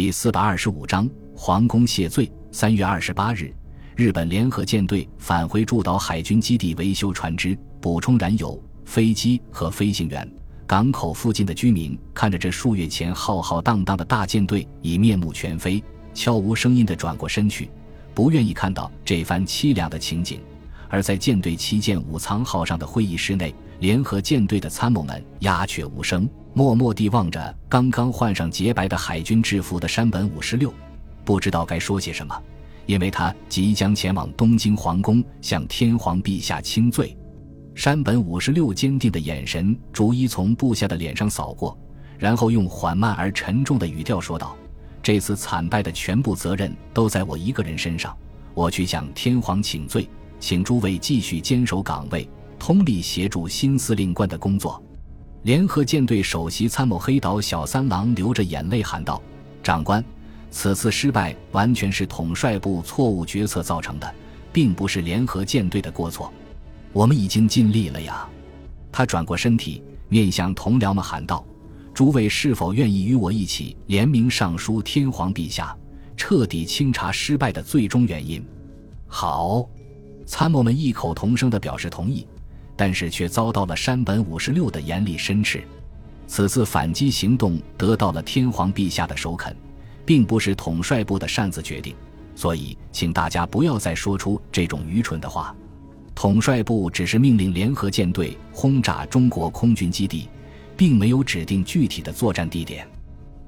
第四百二十五章皇宫谢罪。三月二十八日，日本联合舰队返回驻岛海军基地维修船只、补充燃油、飞机和飞行员。港口附近的居民看着这数月前浩浩荡荡的大舰队，已面目全非，悄无声音地转过身去，不愿意看到这番凄凉的情景。而在舰队旗舰武藏号上的会议室内，联合舰队的参谋们鸦雀无声，默默地望着刚刚换上洁白的海军制服的山本五十六，不知道该说些什么，因为他即将前往东京皇宫向天皇陛下请罪。山本五十六坚定的眼神逐一从部下的脸上扫过，然后用缓慢而沉重的语调说道：“这次惨败的全部责任都在我一个人身上，我去向天皇请罪。”请诸位继续坚守岗位，通力协助新司令官的工作。联合舰队首席参谋黑岛小三郎流着眼泪喊道：“长官，此次失败完全是统帅部错误决策造成的，并不是联合舰队的过错。我们已经尽力了呀。”他转过身体，面向同僚们喊道：“诸位是否愿意与我一起联名上书天皇陛下，彻底清查失败的最终原因？”好。参谋们异口同声地表示同意，但是却遭到了山本五十六的严厉申斥。此次反击行动得到了天皇陛下的首肯，并不是统帅部的擅自决定，所以请大家不要再说出这种愚蠢的话。统帅部只是命令联合舰队轰炸中国空军基地，并没有指定具体的作战地点。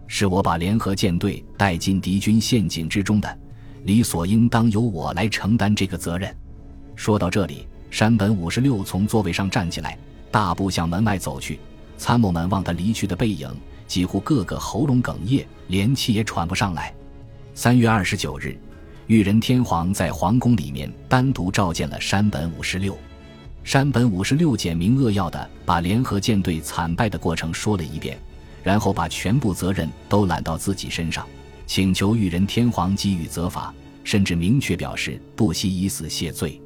是我把联合舰队带进敌军陷阱之中的，理所应当由我来承担这个责任。说到这里，山本五十六从座位上站起来，大步向门外走去。参谋们望他离去的背影，几乎个个喉咙哽咽，连气也喘不上来。三月二十九日，裕仁天皇在皇宫里面单独召见了山本五十六。山本五十六简明扼要地把联合舰队惨败的过程说了一遍，然后把全部责任都揽到自己身上，请求裕仁天皇给予责罚，甚至明确表示不惜以死谢罪。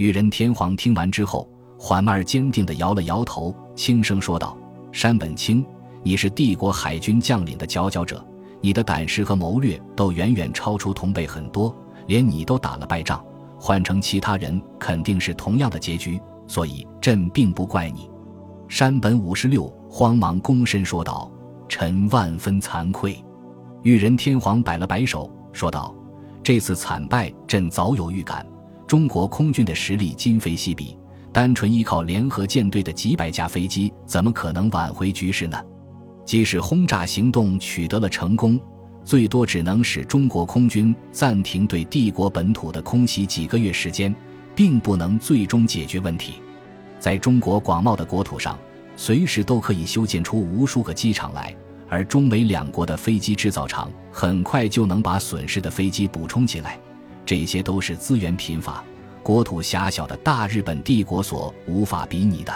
裕仁天皇听完之后，缓慢而坚定地摇了摇头，轻声说道：“山本清，你是帝国海军将领的佼佼者，你的胆识和谋略都远远超出同辈很多，连你都打了败仗，换成其他人肯定是同样的结局，所以朕并不怪你。”山本五十六慌忙躬身说道：“臣万分惭愧。”裕仁天皇摆了摆手，说道：“这次惨败，朕早有预感。”中国空军的实力今非昔比，单纯依靠联合舰队的几百架飞机，怎么可能挽回局势呢？即使轰炸行动取得了成功，最多只能使中国空军暂停对帝国本土的空袭几个月时间，并不能最终解决问题。在中国广袤的国土上，随时都可以修建出无数个机场来，而中美两国的飞机制造厂很快就能把损失的飞机补充起来。这些都是资源贫乏、国土狭小的大日本帝国所无法比拟的。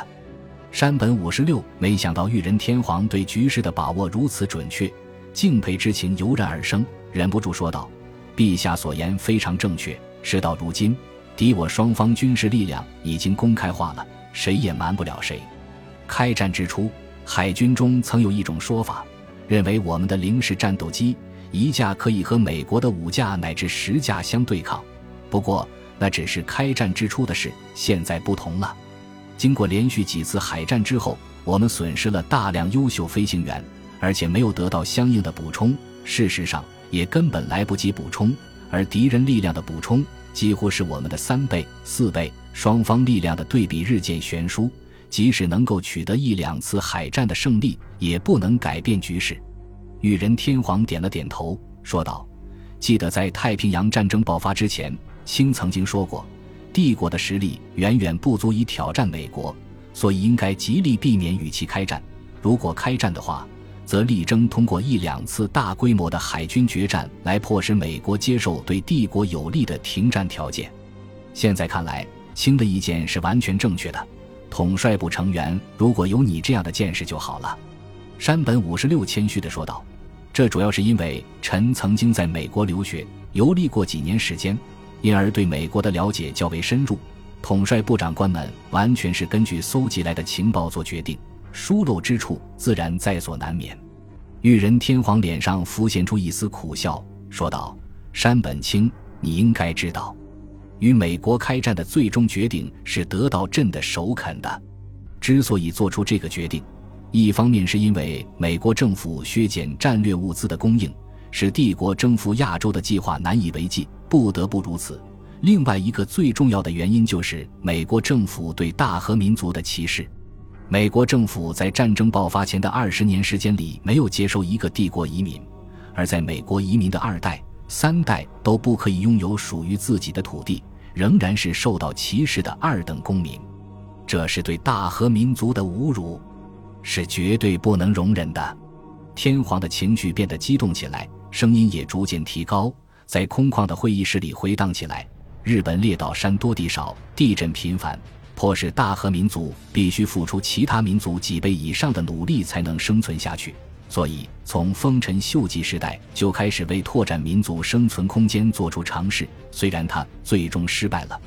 山本五十六没想到裕仁天皇对局势的把握如此准确，敬佩之情油然而生，忍不住说道：“陛下所言非常正确。事到如今，敌我双方军事力量已经公开化了，谁也瞒不了谁。开战之初，海军中曾有一种说法，认为我们的零式战斗机。”一架可以和美国的五架乃至十架相对抗，不过那只是开战之初的事。现在不同了，经过连续几次海战之后，我们损失了大量优秀飞行员，而且没有得到相应的补充。事实上，也根本来不及补充。而敌人力量的补充几乎是我们的三倍、四倍，双方力量的对比日渐悬殊。即使能够取得一两次海战的胜利，也不能改变局势。裕仁天皇点了点头，说道：“记得在太平洋战争爆发之前，清曾经说过，帝国的实力远远不足以挑战美国，所以应该极力避免与其开战。如果开战的话，则力争通过一两次大规模的海军决战来迫使美国接受对帝国有利的停战条件。现在看来，清的意见是完全正确的。统帅部成员如果有你这样的见识就好了。”山本五十六 谦虚地说道。这主要是因为臣曾经在美国留学游历过几年时间，因而对美国的了解较为深入。统帅部长官们完全是根据搜集来的情报做决定，疏漏之处自然在所难免。裕仁天皇脸上浮现出一丝苦笑，说道：“山本清，你应该知道，与美国开战的最终决定是得到朕的首肯的。之所以做出这个决定，一方面是因为美国政府削减战略物资的供应，使帝国征服亚洲的计划难以为继，不得不如此；另外一个最重要的原因就是美国政府对大和民族的歧视。”美国政府在战争爆发前的二十年时间里没有接收一个帝国移民，而在美国移民的二代、三代都不可以拥有属于自己的土地，仍然是受到歧视的二等公民。这是对大和民族的侮辱，是绝对不能容忍的。天皇的情绪变得激动起来，声音也逐渐提高，在空旷的会议室里回荡起来。日本列岛山多地少，地震频繁。迫使大和民族必须付出其他民族几倍以上的努力才能生存下去，所以从丰臣秀吉时代就开始为拓展民族生存空间做出尝试。虽然他最终失败了，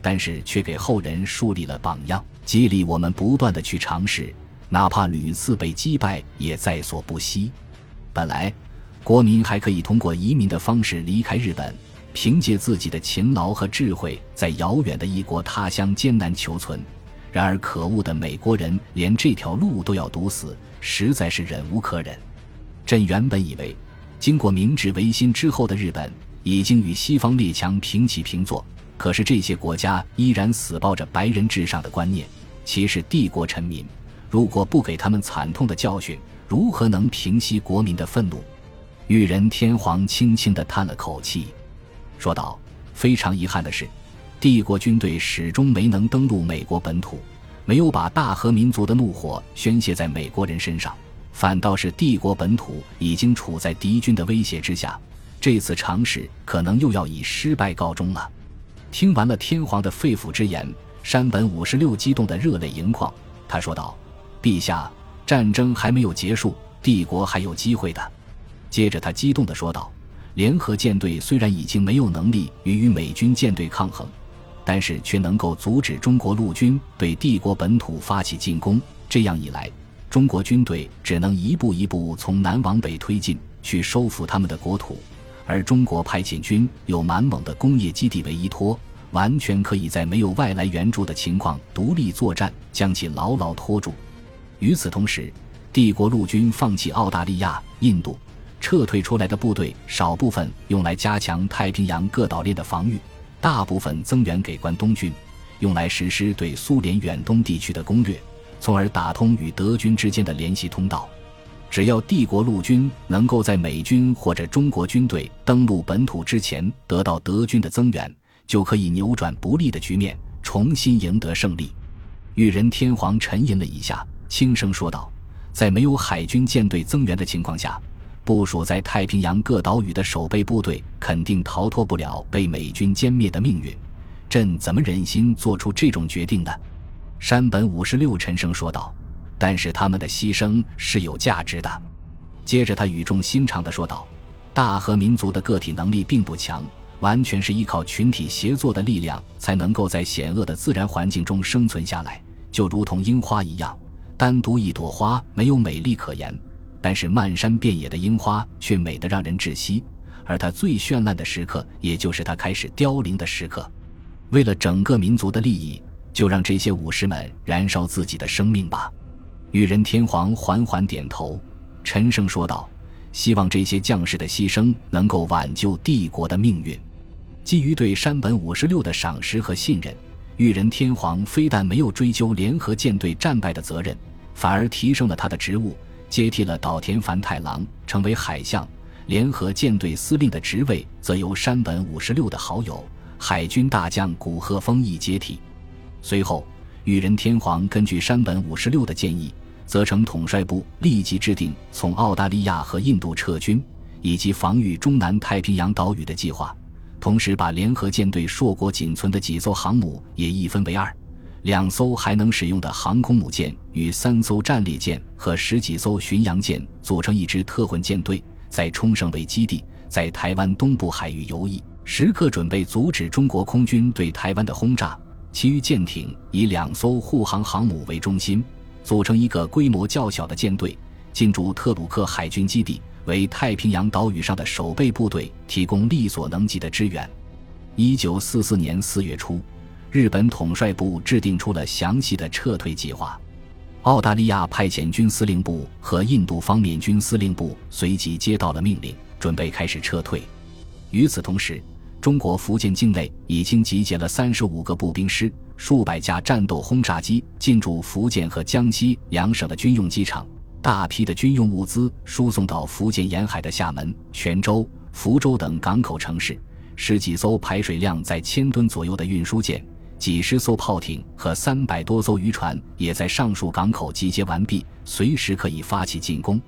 但是却给后人树立了榜样，激励我们不断的去尝试，哪怕屡次被击败也在所不惜。本来，国民还可以通过移民的方式离开日本。凭借自己的勤劳和智慧，在遥远的异国他乡艰难求存。然而，可恶的美国人连这条路都要堵死，实在是忍无可忍。朕原本以为，经过明治维新之后的日本已经与西方列强平起平坐，可是这些国家依然死抱着白人至上的观念，歧视帝国臣民。如果不给他们惨痛的教训，如何能平息国民的愤怒？裕仁天皇轻轻地叹了口气。说道：“非常遗憾的是，帝国军队始终没能登陆美国本土，没有把大和民族的怒火宣泄在美国人身上，反倒是帝国本土已经处在敌军的威胁之下。这次尝试可能又要以失败告终了。”听完了天皇的肺腑之言，山本五十六激动得热泪盈眶。他说道：“陛下，战争还没有结束，帝国还有机会的。”接着他激动地说道。联合舰队虽然已经没有能力与与美军舰队抗衡，但是却能够阻止中国陆军对帝国本土发起进攻。这样一来，中国军队只能一步一步从南往北推进，去收复他们的国土。而中国派遣军有满蒙的工业基地为依托，完全可以在没有外来援助的情况独立作战，将其牢牢拖住。与此同时，帝国陆军放弃澳大利亚、印度。撤退出来的部队，少部分用来加强太平洋各岛链的防御，大部分增援给关东军，用来实施对苏联远东地区的攻略，从而打通与德军之间的联系通道。只要帝国陆军能够在美军或者中国军队登陆本土之前得到德军的增援，就可以扭转不利的局面，重新赢得胜利。裕仁天皇沉吟了一下，轻声说道：“在没有海军舰队增援的情况下。”部署在太平洋各岛屿的守备部队肯定逃脱不了被美军歼灭的命运，朕怎么忍心做出这种决定呢？山本五十六沉声说道：“但是他们的牺牲是有价值的。”接着他语重心长地说道：“大和民族的个体能力并不强，完全是依靠群体协作的力量才能够在险恶的自然环境中生存下来，就如同樱花一样，单独一朵花没有美丽可言。”但是漫山遍野的樱花却美得让人窒息，而它最绚烂的时刻，也就是它开始凋零的时刻。为了整个民族的利益，就让这些武士们燃烧自己的生命吧。裕仁天皇缓缓点头，沉声说道：“希望这些将士的牺牲能够挽救帝国的命运。”基于对山本五十六的赏识和信任，裕仁天皇非但没有追究联合舰队战败的责任，反而提升了他的职务。接替了岛田繁太郎，成为海相，联合舰队司令的职位则由山本五十六的好友海军大将古贺丰一接替。随后，裕仁天皇根据山本五十六的建议，责成统帅部立即制定从澳大利亚和印度撤军以及防御中南太平洋岛屿的计划，同时把联合舰队硕果仅存的几艘航母也一分为二。两艘还能使用的航空母舰与三艘战列舰和十几艘巡洋舰组成一支特混舰队，在冲绳为基地，在台湾东部海域游弋，时刻准备阻止中国空军对台湾的轰炸。其余舰艇以两艘护航航母为中心，组成一个规模较小的舰队，进驻特鲁克海军基地，为太平洋岛屿上的守备部队提供力所能及的支援。一九四四年四月初，日本统帅部制定出了详细的撤退计划。澳大利亚派遣军司令部和印度方面军司令部随即接到了命令，准备开始撤退。与此同时，中国福建境内已经集结了三十五个步兵师、数百架战斗轰炸机进驻福建和江西两省的军用机场，大批的军用物资输送到福建沿海的厦门、泉州、福州等港口城市，十几艘排水量在千吨左右的运输舰。几十艘炮艇和三百多艘渔船也在上述港口集结完毕，随时可以发起进攻。